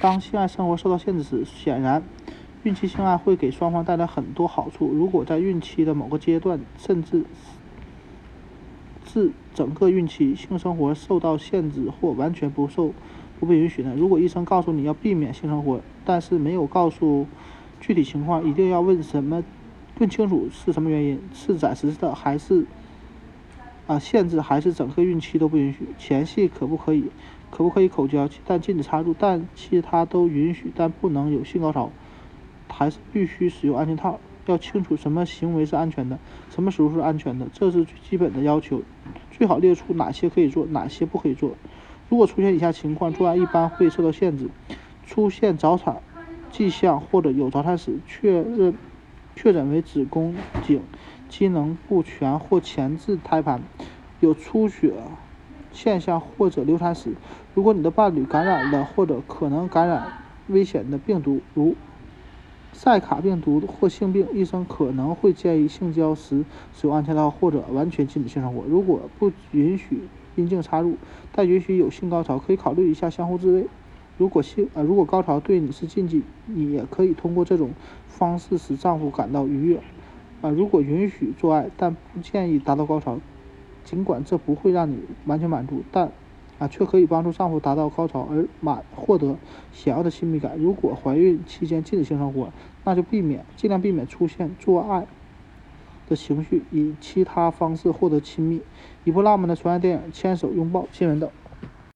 当性爱生活受到限制时，显然，孕期性爱会给双方带来很多好处。如果在孕期的某个阶段，甚至至整个孕期，性生活受到限制或完全不受不被允许呢？如果医生告诉你要避免性生活，但是没有告诉具体情况，一定要问什么，问清楚是什么原因，是暂时的还是啊限制，还是整个孕期都不允许？前戏可不可以？可不可以口交？但禁止插入，但其他都允许，但不能有性高潮，还是必须使用安全套。要清楚什么行为是安全的，什么时候是安全的，这是最基本的要求。最好列出哪些可以做，哪些不可以做。如果出现以下情况，做爱一般会受到限制：出现早产迹象或者有早产史，确认确诊为子宫颈机能不全或前置胎盘，有出血。现象或者流产史，如果你的伴侣感染了或者可能感染危险的病毒，如塞卡病毒或性病，医生可能会建议性交时使用安全套或者完全禁止性生活。如果不允许阴茎插入，但允许有性高潮，可以考虑一下相互自慰。如果性呃如果高潮对你是禁忌，你也可以通过这种方式使丈夫感到愉悦。啊，如果允许做爱，但不建议达到高潮。尽管这不会让你完全满足，但啊，却可以帮助丈夫达到高潮而满获得想要的亲密感。如果怀孕期间禁止性生活，那就避免，尽量避免出现做爱的情绪，以其他方式获得亲密。一部浪漫的纯爱电影《牵手拥抱亲吻等》。